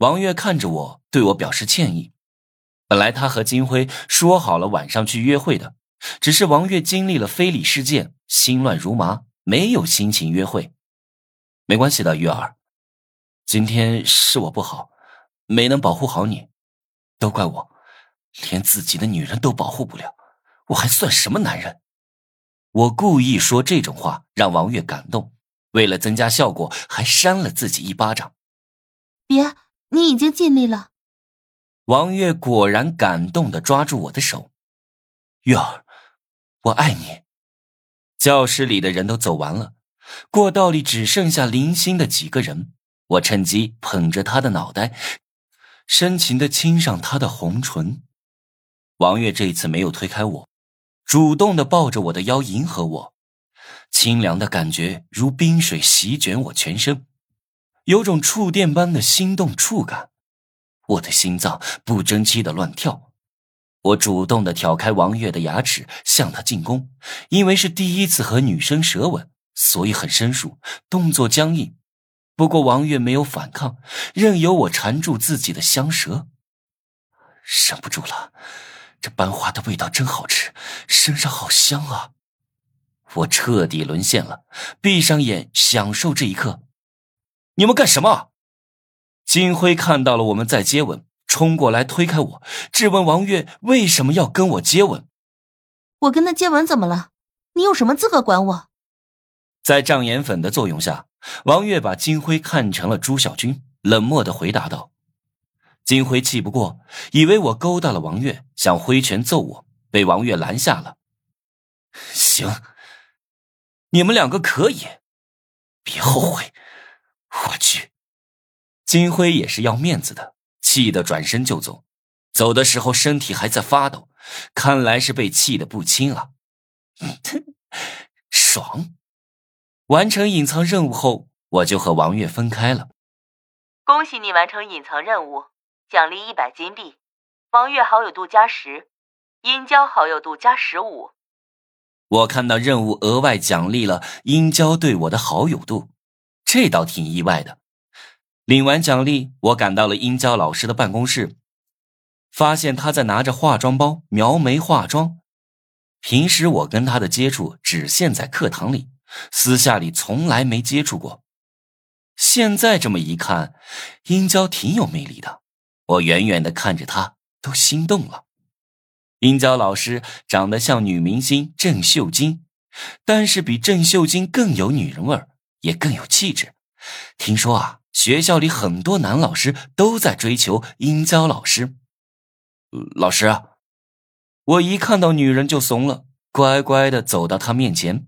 王月看着我，对我表示歉意。本来他和金辉说好了晚上去约会的，只是王月经历了非礼事件，心乱如麻，没有心情约会。没关系的，月儿，今天是我不好，没能保护好你，都怪我，连自己的女人都保护不了，我还算什么男人？我故意说这种话，让王月感动，为了增加效果，还扇了自己一巴掌。别，你已经尽力了。王月果然感动的抓住我的手，月儿，我爱你。教室里的人都走完了。过道里只剩下零星的几个人，我趁机捧着他的脑袋，深情的亲上他的红唇。王月这一次没有推开我，主动的抱着我的腰迎合我，清凉的感觉如冰水席卷我全身，有种触电般的心动触感，我的心脏不争气的乱跳。我主动的挑开王月的牙齿向他进攻，因为是第一次和女生舌吻。所以很生疏，动作僵硬。不过王月没有反抗，任由我缠住自己的香舌。忍不住了，这班花的味道真好吃，身上好香啊！我彻底沦陷了，闭上眼享受这一刻。你们干什么？金辉看到了我们在接吻，冲过来推开我，质问王月为什么要跟我接吻。我跟他接吻怎么了？你有什么资格管我？在障眼粉的作用下，王月把金辉看成了朱小军，冷漠的回答道：“金辉气不过，以为我勾搭了王月，想挥拳揍我，被王月拦下了。行，你们两个可以，别后悔。我去。”金辉也是要面子的，气得转身就走，走的时候身体还在发抖，看来是被气得不轻啊。爽。完成隐藏任务后，我就和王月分开了。恭喜你完成隐藏任务，奖励一百金币，王月好友度加十，殷娇好友度加十五。我看到任务额外奖励了殷娇对我的好友度，这倒挺意外的。领完奖励，我赶到了殷娇老师的办公室，发现她在拿着化妆包描眉化妆。平时我跟她的接触只限在课堂里。私下里从来没接触过，现在这么一看，殷娇挺有魅力的。我远远的看着她，都心动了。殷娇老师长得像女明星郑秀晶，但是比郑秀晶更有女人味儿，也更有气质。听说啊，学校里很多男老师都在追求殷娇老师。老师，我一看到女人就怂了，乖乖的走到她面前。